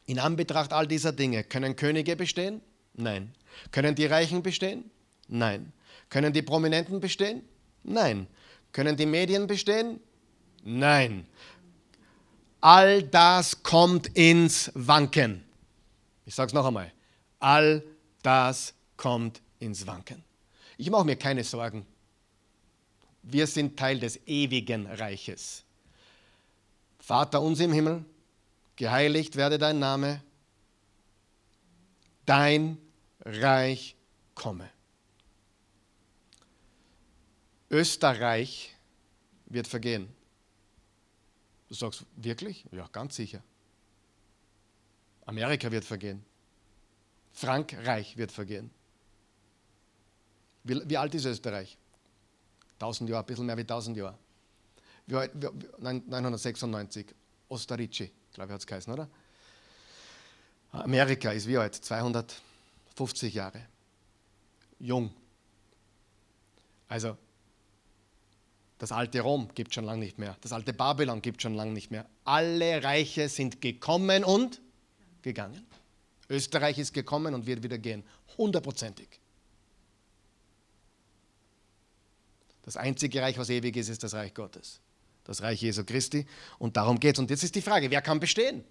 In Anbetracht all dieser Dinge können Könige bestehen? Nein. Können die Reichen bestehen? Nein. Können die Prominenten bestehen? Nein. Können die Medien bestehen? Nein. All das kommt ins Wanken. Ich sage es noch einmal. All das kommt ins Wanken. Ich mache mir keine Sorgen. Wir sind Teil des ewigen Reiches. Vater uns im Himmel, geheiligt werde dein Name, dein Reich komme. Österreich wird vergehen. Du sagst, wirklich? Ja, ganz sicher. Amerika wird vergehen. Frankreich wird vergehen. Wie, wie alt ist Österreich? 1000 Jahre, ein bisschen mehr wie 1000 Jahre. 996, Ostarici, glaube ich, hat es geheißen, oder? Amerika ist wie alt? 250 Jahre. Jung. Also, das alte Rom gibt schon lange nicht mehr. Das alte Babylon gibt schon lange nicht mehr. Alle Reiche sind gekommen und gegangen. Österreich ist gekommen und wird wieder gehen. Hundertprozentig. Das einzige Reich, was ewig ist, ist das Reich Gottes. Das Reich Jesu Christi. Und darum geht es. Und jetzt ist die Frage, wer kann bestehen?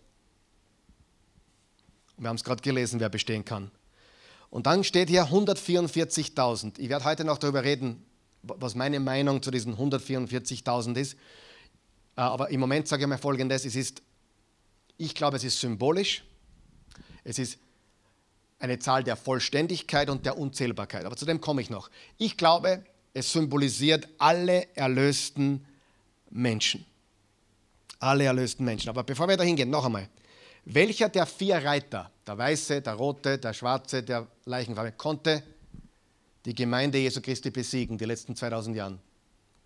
wir haben es gerade gelesen, wer bestehen kann. Und dann steht hier 144.000. Ich werde heute noch darüber reden, was meine Meinung zu diesen 144.000 ist. Äh, aber im Moment sage ich mal Folgendes: es ist, Ich glaube, es ist symbolisch. Es ist eine Zahl der Vollständigkeit und der Unzählbarkeit. Aber zu dem komme ich noch. Ich glaube, es symbolisiert alle erlösten Menschen. Alle erlösten Menschen. Aber bevor wir da hingehen, noch einmal. Welcher der vier Reiter, der weiße, der rote, der schwarze, der Leichenfarbe, konnte die Gemeinde Jesu Christi besiegen, die letzten 2000 Jahren?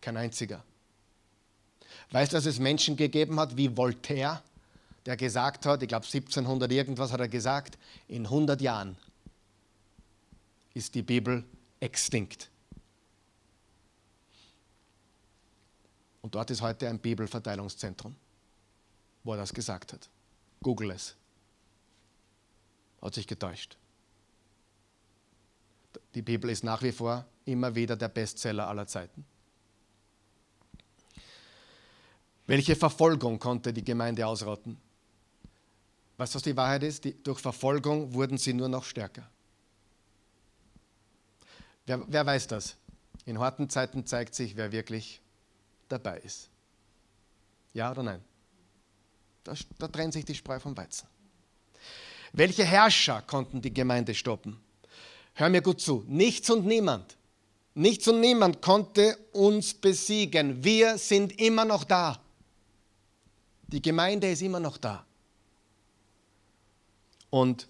Kein einziger. Weißt du, dass es Menschen gegeben hat wie Voltaire, der gesagt hat, ich glaube 1700 irgendwas hat er gesagt, in 100 Jahren ist die Bibel extinkt. Und dort ist heute ein Bibelverteilungszentrum, wo er das gesagt hat. Google es. Hat sich getäuscht. Die Bibel ist nach wie vor immer wieder der Bestseller aller Zeiten. Welche Verfolgung konnte die Gemeinde ausrotten? Weißt du, was die Wahrheit ist? Die, durch Verfolgung wurden sie nur noch stärker. Wer, wer weiß das? In harten Zeiten zeigt sich, wer wirklich dabei ist. Ja oder nein? Da, da trennt sich die Spreu vom Weizen. Welche Herrscher konnten die Gemeinde stoppen? Hör mir gut zu. Nichts und niemand. Nichts und niemand konnte uns besiegen. Wir sind immer noch da. Die Gemeinde ist immer noch da. Und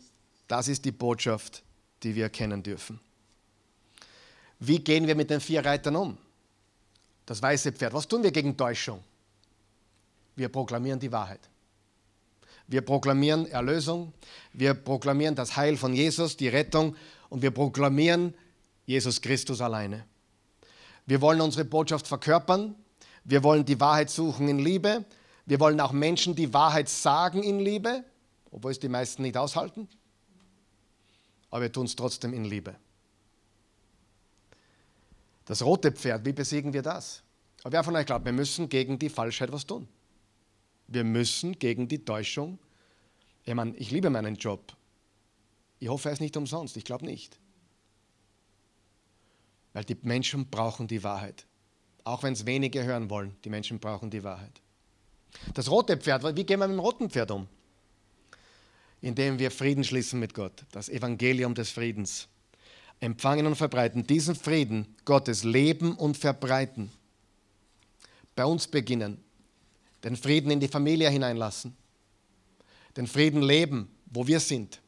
das ist die Botschaft, die wir erkennen dürfen. Wie gehen wir mit den vier Reitern um? Das weiße Pferd. Was tun wir gegen Täuschung? Wir proklamieren die Wahrheit. Wir proklamieren Erlösung. Wir proklamieren das Heil von Jesus, die Rettung. Und wir proklamieren Jesus Christus alleine. Wir wollen unsere Botschaft verkörpern. Wir wollen die Wahrheit suchen in Liebe. Wir wollen auch Menschen die Wahrheit sagen in Liebe obwohl es die meisten nicht aushalten. Aber wir tun es trotzdem in Liebe. Das rote Pferd, wie besiegen wir das? Aber wer von euch glaubt, wir müssen gegen die Falschheit was tun? Wir müssen gegen die Täuschung. Ich meine, ich liebe meinen Job. Ich hoffe, er ist nicht umsonst. Ich glaube nicht. Weil die Menschen brauchen die Wahrheit. Auch wenn es wenige hören wollen, die Menschen brauchen die Wahrheit. Das rote Pferd, wie gehen wir mit dem roten Pferd um? Indem wir Frieden schließen mit Gott, das Evangelium des Friedens. Empfangen und verbreiten, diesen Frieden Gottes leben und verbreiten. Bei uns beginnen, den Frieden in die Familie hineinlassen, den Frieden leben, wo wir sind,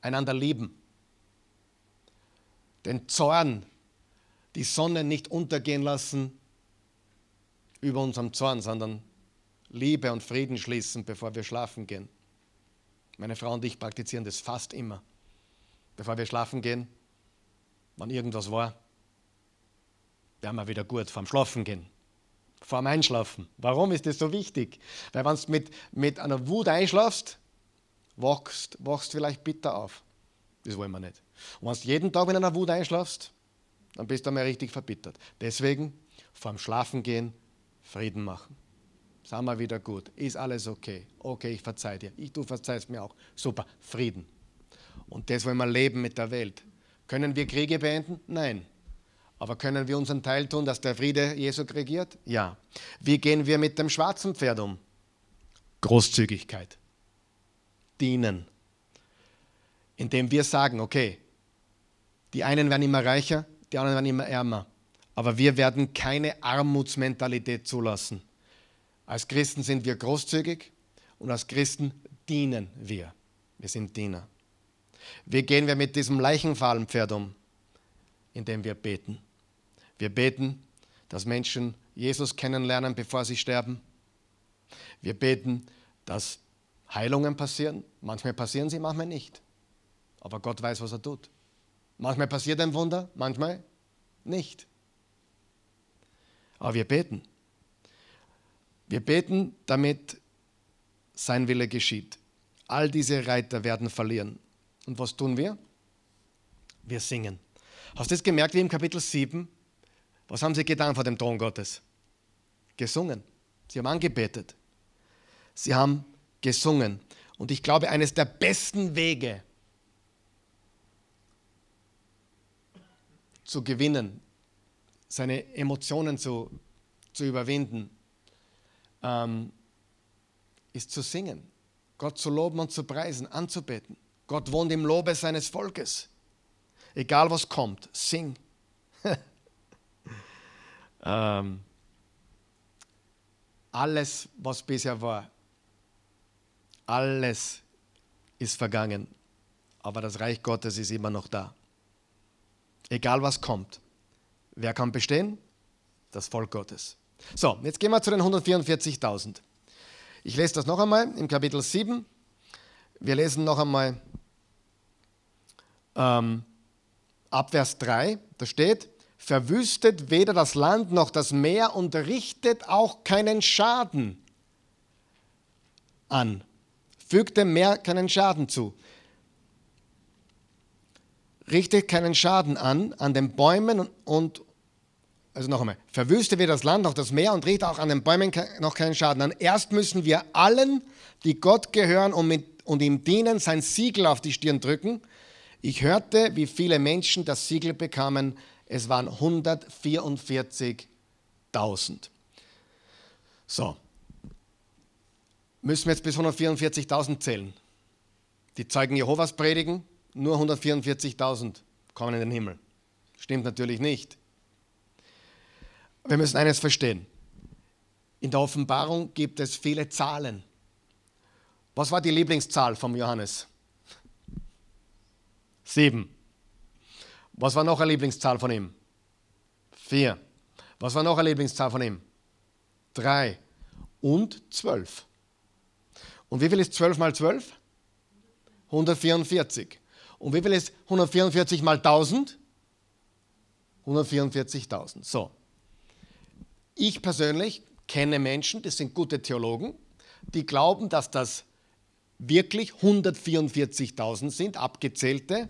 einander lieben, den Zorn, die Sonne nicht untergehen lassen über unserem Zorn, sondern Liebe und Frieden schließen, bevor wir schlafen gehen. Meine Frau und ich praktizieren das fast immer. Bevor wir schlafen gehen, wenn irgendwas war, wären wir wieder gut vorm Schlafen gehen. Vorm Einschlafen. Warum ist das so wichtig? Weil wenn du mit, mit einer Wut einschlafst, wachst, wachst vielleicht bitter auf. Das wollen wir nicht. Und wenn du jeden Tag mit einer Wut einschlafst, dann bist du einmal richtig verbittert. Deswegen vorm Schlafen gehen Frieden machen. Sind wir wieder gut? Ist alles okay? Okay, ich verzeih dir. Ich, du verzeihst mir auch. Super, Frieden. Und das wollen wir leben mit der Welt. Können wir Kriege beenden? Nein. Aber können wir unseren Teil tun, dass der Friede Jesu regiert? Ja. Wie gehen wir mit dem schwarzen Pferd um? Großzügigkeit. Dienen. Indem wir sagen, okay, die einen werden immer reicher, die anderen werden immer ärmer. Aber wir werden keine Armutsmentalität zulassen. Als Christen sind wir großzügig und als Christen dienen wir. Wir sind Diener. Wie gehen wir mit diesem Leichenfahlenpferd um? Indem wir beten. Wir beten, dass Menschen Jesus kennenlernen, bevor sie sterben. Wir beten, dass Heilungen passieren. Manchmal passieren sie, manchmal nicht. Aber Gott weiß, was er tut. Manchmal passiert ein Wunder, manchmal nicht. Aber wir beten. Wir beten, damit sein Wille geschieht. All diese Reiter werden verlieren. Und was tun wir? Wir singen. Hast du das gemerkt, wie im Kapitel 7? Was haben sie getan vor dem Thron Gottes? Gesungen. Sie haben angebetet. Sie haben gesungen. Und ich glaube, eines der besten Wege zu gewinnen, seine Emotionen zu, zu überwinden, ähm, ist zu singen, Gott zu loben und zu preisen, anzubeten. Gott wohnt im Lobe seines Volkes. Egal was kommt, sing. ähm, alles, was bisher war, alles ist vergangen, aber das Reich Gottes ist immer noch da. Egal was kommt. Wer kann bestehen? Das Volk Gottes. So, jetzt gehen wir zu den 144.000. Ich lese das noch einmal im Kapitel 7. Wir lesen noch einmal ähm, ab Vers 3. Da steht, verwüstet weder das Land noch das Meer und richtet auch keinen Schaden an fügt dem Meer keinen Schaden zu. Richtet keinen Schaden an, an den Bäumen und, also noch einmal, verwüste wir das Land, auch das Meer und richtet auch an den Bäumen noch keinen Schaden an. Erst müssen wir allen, die Gott gehören und, mit, und ihm dienen, sein Siegel auf die Stirn drücken. Ich hörte, wie viele Menschen das Siegel bekamen. Es waren 144.000. So, müssen wir jetzt bis 144.000 zählen. Die Zeugen Jehovas predigen, nur 144.000 kommen in den Himmel. Stimmt natürlich nicht. Wir müssen eines verstehen. In der Offenbarung gibt es viele Zahlen. Was war die Lieblingszahl von Johannes? Sieben. Was war noch eine Lieblingszahl von ihm? Vier. Was war noch eine Lieblingszahl von ihm? Drei. Und zwölf. Und wie viel ist 12 mal 12? 144. Und wie viel ist 144 mal 1000? 144.000. So. Ich persönlich kenne Menschen, das sind gute Theologen, die glauben, dass das wirklich 144.000 sind, abgezählte,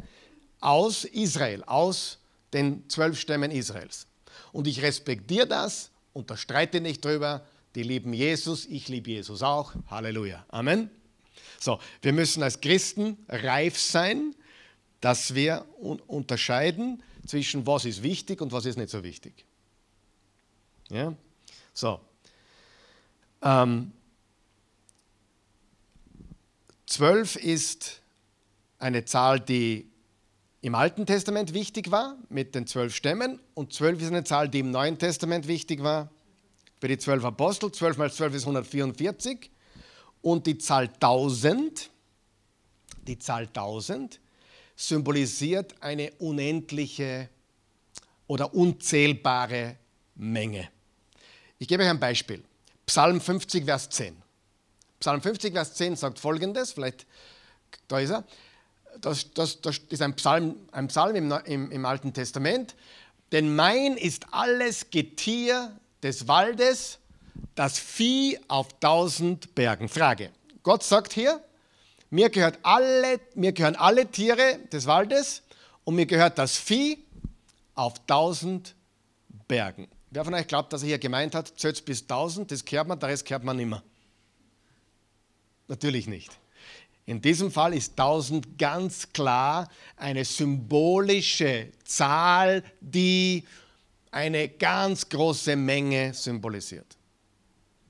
aus Israel, aus den zwölf Stämmen Israels. Und ich respektiere das, unterstreite nicht drüber, die lieben Jesus, ich liebe Jesus auch. Halleluja. Amen. So, wir müssen als Christen reif sein, dass wir un unterscheiden zwischen was ist wichtig und was ist nicht so wichtig. Ja? So. Ähm, zwölf ist eine Zahl, die im Alten Testament wichtig war, mit den zwölf Stämmen, und zwölf ist eine Zahl, die im Neuen Testament wichtig war, für die zwölf Apostel. 12 mal 12 ist 144. Und die Zahl 1000, die Zahl 1000 symbolisiert eine unendliche oder unzählbare Menge. Ich gebe euch ein Beispiel. Psalm 50, Vers 10. Psalm 50, Vers 10 sagt folgendes, vielleicht, da ist er. Das, das, das ist ein Psalm, ein Psalm im, im, im Alten Testament. Denn mein ist alles Getier des Waldes, das Vieh auf tausend Bergen. Frage. Gott sagt hier, mir, gehört alle, mir gehören alle Tiere des Waldes und mir gehört das Vieh auf tausend Bergen. Wer von euch glaubt, dass er hier gemeint hat, zählt bis tausend, das kehrt man, der Rest kehrt man immer? Natürlich nicht. In diesem Fall ist 1000 ganz klar eine symbolische Zahl, die eine ganz große Menge symbolisiert.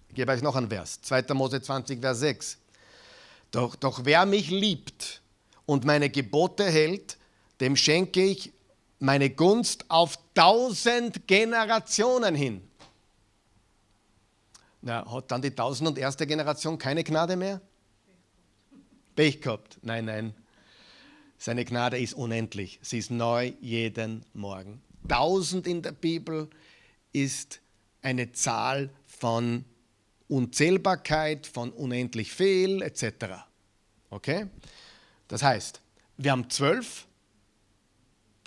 Ich gebe euch noch einen Vers, 2. Mose 20, Vers 6. Doch, doch wer mich liebt und meine Gebote hält, dem schenke ich meine Gunst auf tausend Generationen hin. Na, hat dann die tausend und erste Generation keine Gnade mehr? Pech gehabt. Nein, nein. Seine Gnade ist unendlich. Sie ist neu jeden Morgen. Tausend in der Bibel ist eine Zahl von Unzählbarkeit, von unendlich viel, etc. Okay? Das heißt, wir haben zwölf,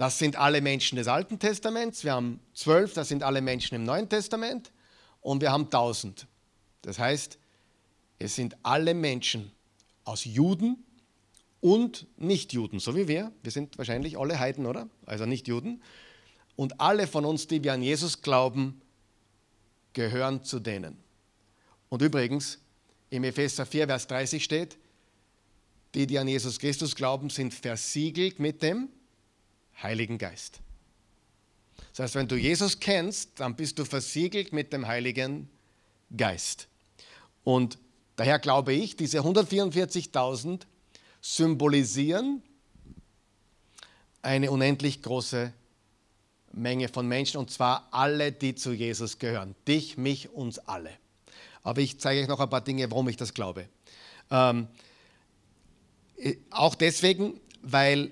das sind alle Menschen des Alten Testaments, wir haben zwölf, das sind alle Menschen im Neuen Testament und wir haben tausend. Das heißt, es sind alle Menschen aus Juden und Nichtjuden, so wie wir. Wir sind wahrscheinlich alle Heiden, oder? Also Nichtjuden. Und alle von uns, die wir an Jesus glauben, gehören zu denen. Und übrigens, im Epheser 4, Vers 30 steht, die, die an Jesus Christus glauben, sind versiegelt mit dem Heiligen Geist. Das heißt, wenn du Jesus kennst, dann bist du versiegelt mit dem Heiligen Geist. Und daher glaube ich, diese 144.000 symbolisieren eine unendlich große Menge von Menschen, und zwar alle, die zu Jesus gehören. Dich, mich, uns alle. Aber ich zeige euch noch ein paar Dinge, warum ich das glaube. Ähm, äh, auch deswegen, weil,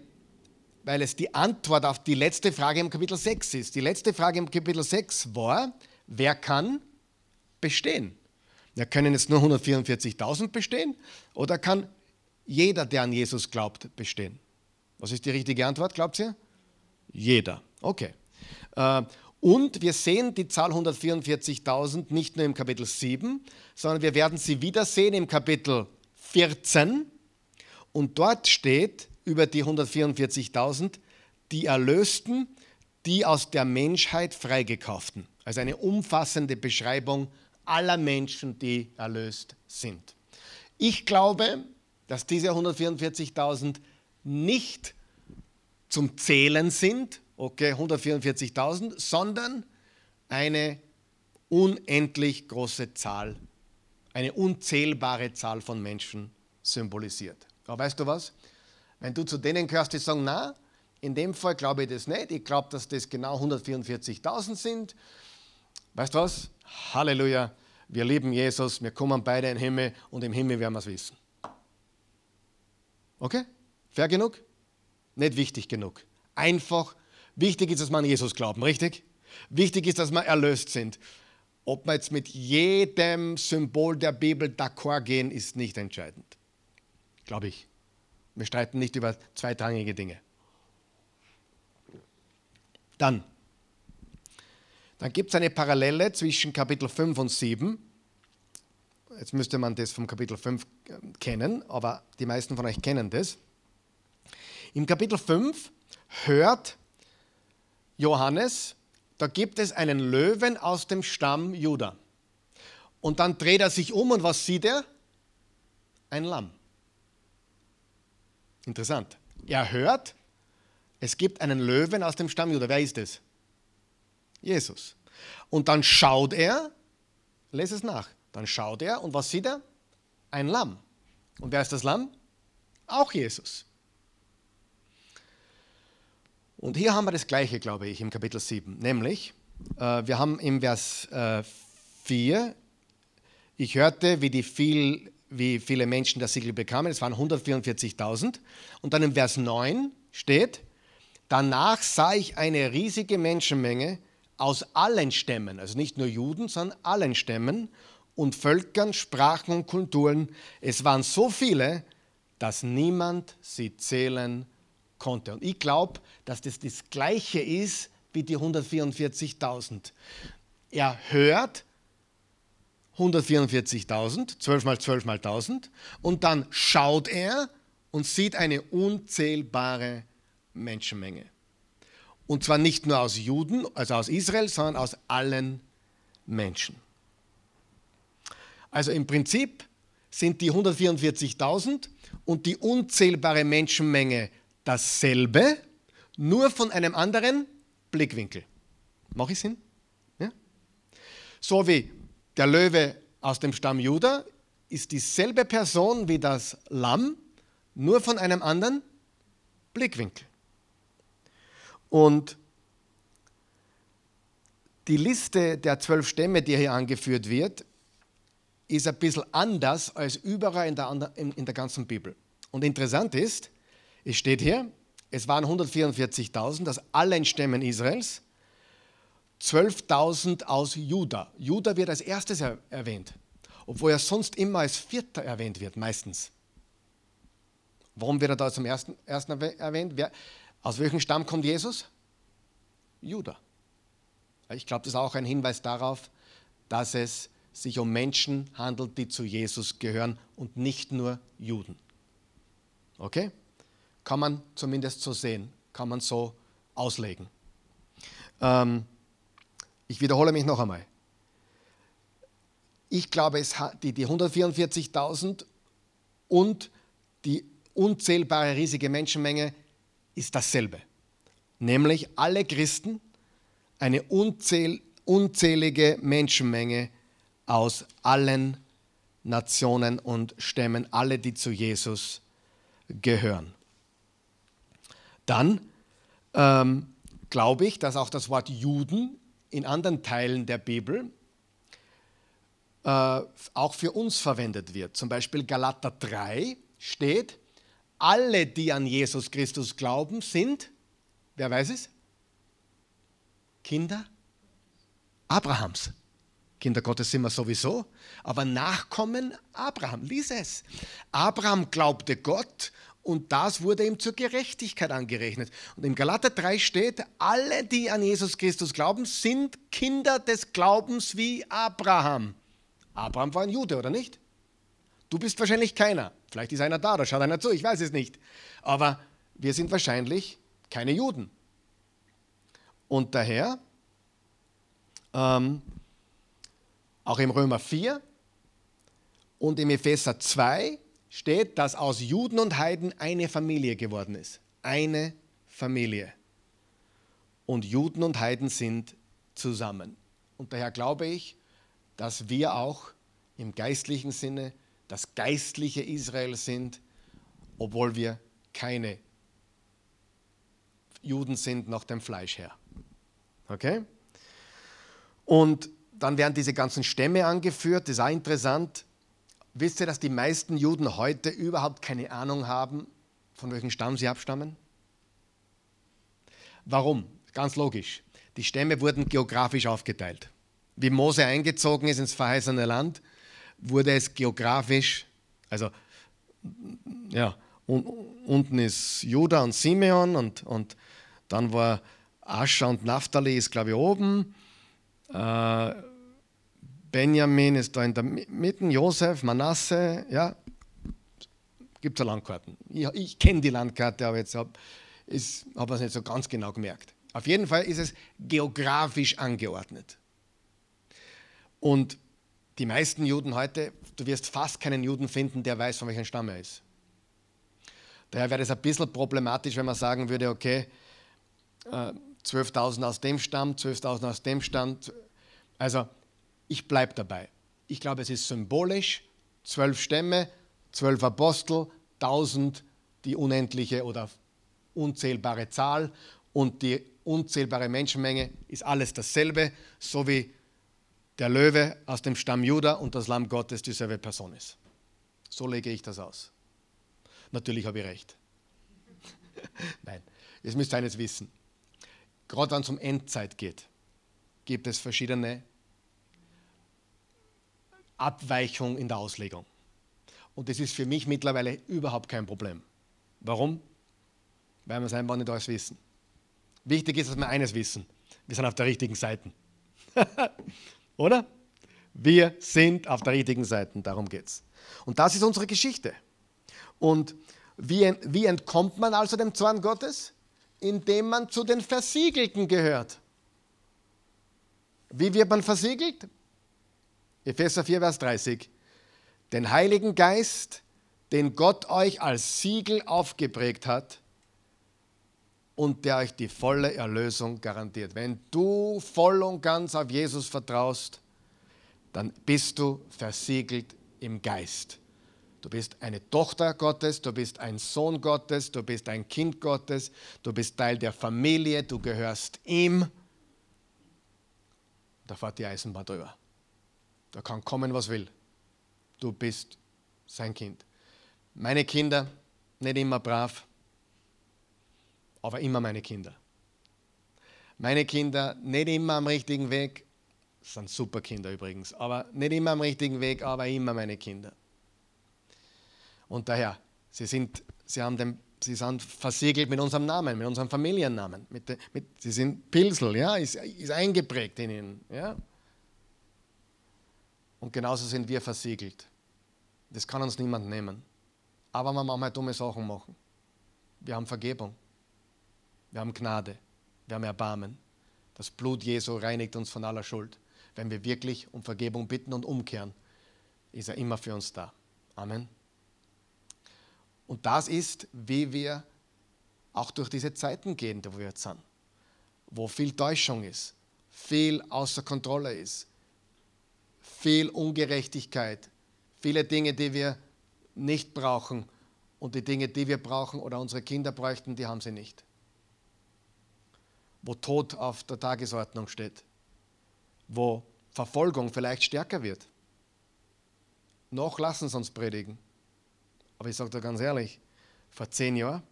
weil es die Antwort auf die letzte Frage im Kapitel 6 ist. Die letzte Frage im Kapitel 6 war, wer kann bestehen? Ja, können jetzt nur 144.000 bestehen oder kann jeder, der an Jesus glaubt, bestehen? Was ist die richtige Antwort, glaubt ihr? Jeder. Okay. Äh, und wir sehen die Zahl 144.000 nicht nur im Kapitel 7, sondern wir werden sie wiedersehen im Kapitel 14. Und dort steht über die 144.000 die Erlösten, die aus der Menschheit freigekauften. Also eine umfassende Beschreibung aller Menschen, die erlöst sind. Ich glaube, dass diese 144.000 nicht zum Zählen sind, okay, 144.000, sondern eine unendlich große Zahl, eine unzählbare Zahl von Menschen symbolisiert. Aber weißt du was? Wenn du zu denen gehörst, die sagen, na, in dem Fall glaube ich das nicht, ich glaube, dass das genau 144.000 sind. Weißt du was? Halleluja, wir lieben Jesus, wir kommen beide in den Himmel und im Himmel werden wir es wissen. Okay? Fair genug? Nicht wichtig genug. Einfach Wichtig ist, dass wir an Jesus glauben, richtig? Wichtig ist, dass wir erlöst sind. Ob wir jetzt mit jedem Symbol der Bibel d'accord gehen, ist nicht entscheidend. Glaube ich. Wir streiten nicht über zweitrangige Dinge. Dann, dann gibt es eine Parallele zwischen Kapitel 5 und 7. Jetzt müsste man das vom Kapitel 5 kennen, aber die meisten von euch kennen das. Im Kapitel 5 hört Johannes, da gibt es einen Löwen aus dem Stamm Juda. Und dann dreht er sich um und was sieht er? Ein Lamm. Interessant. Er hört, es gibt einen Löwen aus dem Stamm Juda. Wer ist es? Jesus. Und dann schaut er, lese es nach, dann schaut er und was sieht er? Ein Lamm. Und wer ist das Lamm? Auch Jesus. Und hier haben wir das Gleiche, glaube ich, im Kapitel 7. Nämlich, äh, wir haben im Vers äh, 4, ich hörte, wie, die viel, wie viele Menschen das Siegel bekamen. Es waren 144.000. Und dann im Vers 9 steht, danach sah ich eine riesige Menschenmenge aus allen Stämmen, also nicht nur Juden, sondern allen Stämmen und Völkern, Sprachen und Kulturen. Es waren so viele, dass niemand sie zählen konnte. Und ich glaube, dass das das Gleiche ist wie die 144.000. Er hört 144.000, 12 mal 12 mal 1000, und dann schaut er und sieht eine unzählbare Menschenmenge. Und zwar nicht nur aus Juden, also aus Israel, sondern aus allen Menschen. Also im Prinzip sind die 144.000 und die unzählbare Menschenmenge dasselbe, nur von einem anderen Blickwinkel. Mache ich Sinn? Ja? So wie der Löwe aus dem Stamm Juda ist dieselbe Person wie das Lamm, nur von einem anderen Blickwinkel. Und die Liste der zwölf Stämme, die hier angeführt wird, ist ein bisschen anders als überall in der, in, der ganzen Bibel. Und interessant ist, es steht hier, es waren 144.000 aus allen Stämmen Israels, 12.000 aus Juda. Juda wird als erstes erwähnt, obwohl er sonst immer als Vierter erwähnt wird, meistens. Warum wird er da zum ersten, ersten erwähnt? Wer, aus welchem Stamm kommt Jesus? Juda. Ich glaube, das ist auch ein Hinweis darauf, dass es sich um Menschen handelt, die zu Jesus gehören und nicht nur Juden. Okay? Kann man zumindest so sehen, kann man so auslegen. Ähm, ich wiederhole mich noch einmal. Ich glaube, es hat die, die 144.000 und die unzählbare riesige Menschenmenge ist dasselbe. Nämlich alle Christen, eine unzähl, unzählige Menschenmenge aus allen Nationen und Stämmen, alle, die zu Jesus gehören. Dann ähm, glaube ich, dass auch das Wort Juden in anderen Teilen der Bibel äh, auch für uns verwendet wird. Zum Beispiel Galater 3 steht, alle, die an Jesus Christus glauben, sind, wer weiß es? Kinder Abrahams. Kinder Gottes sind wir sowieso, aber Nachkommen Abraham. Lies es. Abraham glaubte Gott und das wurde ihm zur Gerechtigkeit angerechnet. Und im Galater 3 steht, alle, die an Jesus Christus glauben, sind Kinder des Glaubens wie Abraham. Abraham war ein Jude, oder nicht? Du bist wahrscheinlich keiner. Vielleicht ist einer da, da schaut einer zu, ich weiß es nicht. Aber wir sind wahrscheinlich keine Juden. Und daher, ähm, auch im Römer 4 und im Epheser 2 steht, dass aus Juden und Heiden eine Familie geworden ist. Eine Familie. Und Juden und Heiden sind zusammen. Und daher glaube ich, dass wir auch im geistlichen Sinne das geistliche Israel sind, obwohl wir keine Juden sind nach dem Fleisch her. Okay? Und dann werden diese ganzen Stämme angeführt, das ist auch interessant. Wisst ihr, dass die meisten Juden heute überhaupt keine Ahnung haben, von welchem Stamm sie abstammen? Warum? Ganz logisch. Die Stämme wurden geografisch aufgeteilt. Wie Mose eingezogen ist ins verheißene Land, wurde es geografisch, also ja, un, unten ist Juda und Simeon und, und dann war Ascha und Naphtali ist, glaube ich, oben. Äh, Benjamin ist da in der Mitte, Josef, Manasse, ja, gibt es Landkarten. Ich, ich kenne die Landkarte, aber jetzt habe ich es nicht so ganz genau gemerkt. Auf jeden Fall ist es geografisch angeordnet. Und die meisten Juden heute, du wirst fast keinen Juden finden, der weiß, von welchem Stamm er ist. Daher wäre es ein bisschen problematisch, wenn man sagen würde, okay, 12.000 äh, aus dem Stamm, 12.000 aus dem Stamm. Also ich bleibe dabei. Ich glaube, es ist symbolisch. Zwölf Stämme, zwölf Apostel, tausend die unendliche oder unzählbare Zahl und die unzählbare Menschenmenge ist alles dasselbe, so wie der Löwe aus dem Stamm Juda und das Lamm Gottes dieselbe Person ist. So lege ich das aus. Natürlich habe ich recht. Nein, jetzt müsst ihr eines wissen. Gerade wenn es um Endzeit geht, gibt es verschiedene Abweichung in der Auslegung. Und das ist für mich mittlerweile überhaupt kein Problem. Warum? Weil wir es einfach nicht alles wissen. Wichtig ist, dass wir eines wissen. Wir sind auf der richtigen Seite. Oder? Wir sind auf der richtigen Seite, darum geht es. Und das ist unsere Geschichte. Und wie, wie entkommt man also dem Zorn Gottes? Indem man zu den Versiegelten gehört. Wie wird man versiegelt? Epheser 4, Vers 30. Den Heiligen Geist, den Gott euch als Siegel aufgeprägt hat und der euch die volle Erlösung garantiert. Wenn du voll und ganz auf Jesus vertraust, dann bist du versiegelt im Geist. Du bist eine Tochter Gottes, du bist ein Sohn Gottes, du bist ein Kind Gottes, du bist Teil der Familie, du gehörst ihm. Da fährt die Eisenbahn drüber. Da kann kommen, was will. du bist sein Kind. Meine Kinder, nicht immer brav, aber immer meine Kinder. Meine Kinder, nicht immer am richtigen Weg, sind super Kinder übrigens, aber nicht immer am richtigen Weg, aber immer meine Kinder. Und daher, sie sind, sie haben den, sie sind versiegelt mit unserem Namen, mit unserem Familiennamen. Mit, mit, sie sind Pilsel, ja, ist, ist eingeprägt in ihnen. Ja. Und genauso sind wir versiegelt. Das kann uns niemand nehmen. Aber man manchmal dumme Sachen machen. Wir haben Vergebung. Wir haben Gnade. Wir haben Erbarmen. Das Blut Jesu reinigt uns von aller Schuld. Wenn wir wirklich um Vergebung bitten und umkehren, ist er immer für uns da. Amen. Und das ist, wie wir auch durch diese Zeiten gehen, wo wir jetzt sind. Wo viel Täuschung ist, viel außer Kontrolle ist, viel Ungerechtigkeit, viele Dinge, die wir nicht brauchen und die Dinge, die wir brauchen oder unsere Kinder bräuchten, die haben sie nicht. Wo Tod auf der Tagesordnung steht, wo Verfolgung vielleicht stärker wird. Noch lassen sie uns predigen. Aber ich sage dir ganz ehrlich, vor zehn Jahren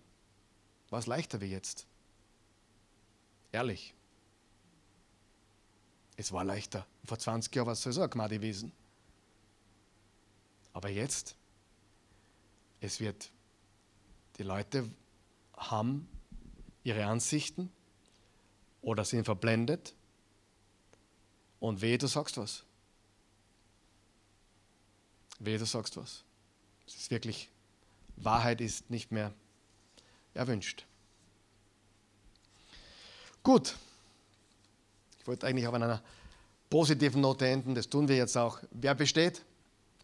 war es leichter wie jetzt. Ehrlich. Es war leichter. Vor 20 Jahren war es sowieso ein Gnade gewesen. Aber jetzt, es wird, die Leute haben ihre Ansichten oder sind verblendet und wehe, du sagst was. Wehe, du sagst was. Es ist wirklich, Wahrheit ist nicht mehr erwünscht. Gut. Ich wollte eigentlich auf einer positiven Note enden, das tun wir jetzt auch. Wer besteht?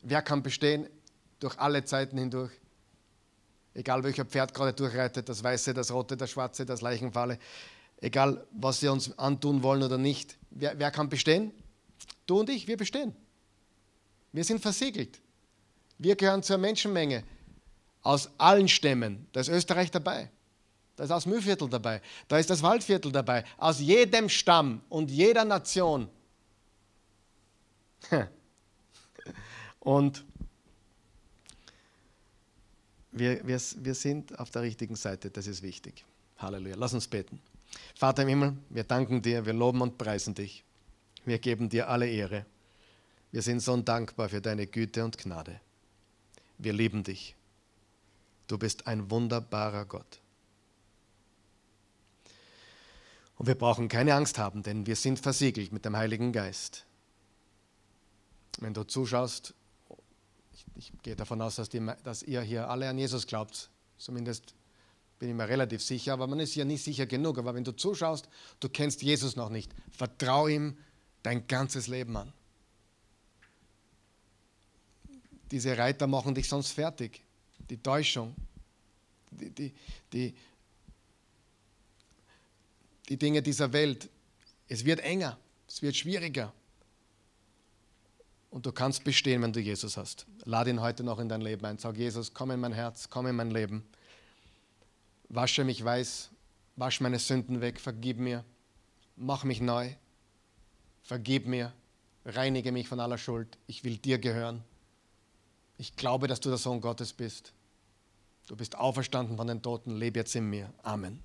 Wer kann bestehen durch alle Zeiten hindurch? Egal welcher Pferd gerade durchreitet, das Weiße, das Rote, das Schwarze, das Leichenfalle, egal was sie uns antun wollen oder nicht. Wer, wer kann bestehen? Du und ich, wir bestehen. Wir sind versiegelt. Wir gehören zur Menschenmenge aus allen Stämmen. Da ist Österreich dabei. Da ist aus Mühlviertel dabei. Da ist das Waldviertel dabei. Aus jedem Stamm und jeder Nation. Und wir, wir, wir sind auf der richtigen Seite. Das ist wichtig. Halleluja. Lass uns beten. Vater im Himmel, wir danken dir, wir loben und preisen dich. Wir geben dir alle Ehre. Wir sind so dankbar für deine Güte und Gnade. Wir lieben dich. Du bist ein wunderbarer Gott. Und wir brauchen keine Angst haben, denn wir sind versiegelt mit dem Heiligen Geist. Wenn du zuschaust, ich, ich gehe davon aus, dass, die, dass, ihr hier alle an Jesus glaubt, zumindest bin ich mir relativ sicher, aber man ist ja nicht sicher genug. Aber wenn du zuschaust, du kennst Jesus noch nicht, vertraue ihm dein ganzes Leben an. Diese Reiter machen dich sonst fertig. Die Täuschung, die, die, die, die Dinge dieser Welt. Es wird enger, es wird schwieriger. Und du kannst bestehen, wenn du Jesus hast. Lade ihn heute noch in dein Leben ein. Sag Jesus, komm in mein Herz, komm in mein Leben. Wasche mich weiß, wasch meine Sünden weg, vergib mir, mach mich neu, vergib mir, reinige mich von aller Schuld. Ich will dir gehören. Ich glaube, dass du der Sohn Gottes bist. Du bist auferstanden von den Toten, lebe jetzt in mir. Amen.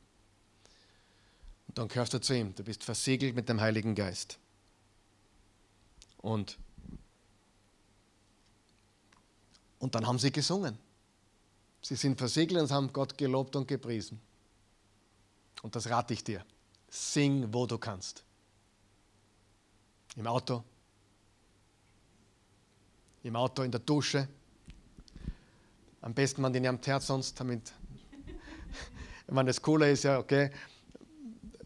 Und dann gehörst du zu ihm. Du bist versiegelt mit dem Heiligen Geist. Und Und dann haben sie gesungen. Sie sind versiegelt und haben Gott gelobt und gepriesen. Und das rate ich dir. Sing, wo du kannst. Im Auto, im Auto, in der Dusche. Am besten, man den am Herz sonst, damit, wenn das Coole ist, ja, okay.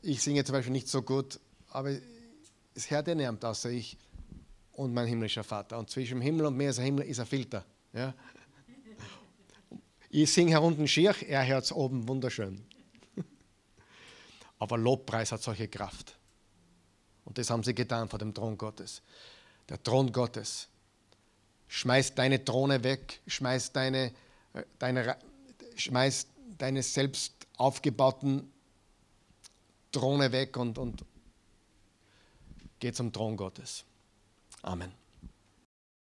Ich singe zum Beispiel nicht so gut, aber es hört ja niemand außer ich und mein himmlischer Vater. Und zwischen dem Himmel und mir ist ein Himmel ist ein Filter. Ja. Ich singe hier unten schier, er hört es oben wunderschön. Aber Lobpreis hat solche Kraft. Und das haben sie getan vor dem Thron Gottes. Der Thron Gottes schmeißt deine Throne weg, schmeißt deine, äh, deine, schmeißt deine selbst aufgebauten Throne weg und, und geht zum Thron Gottes. Amen.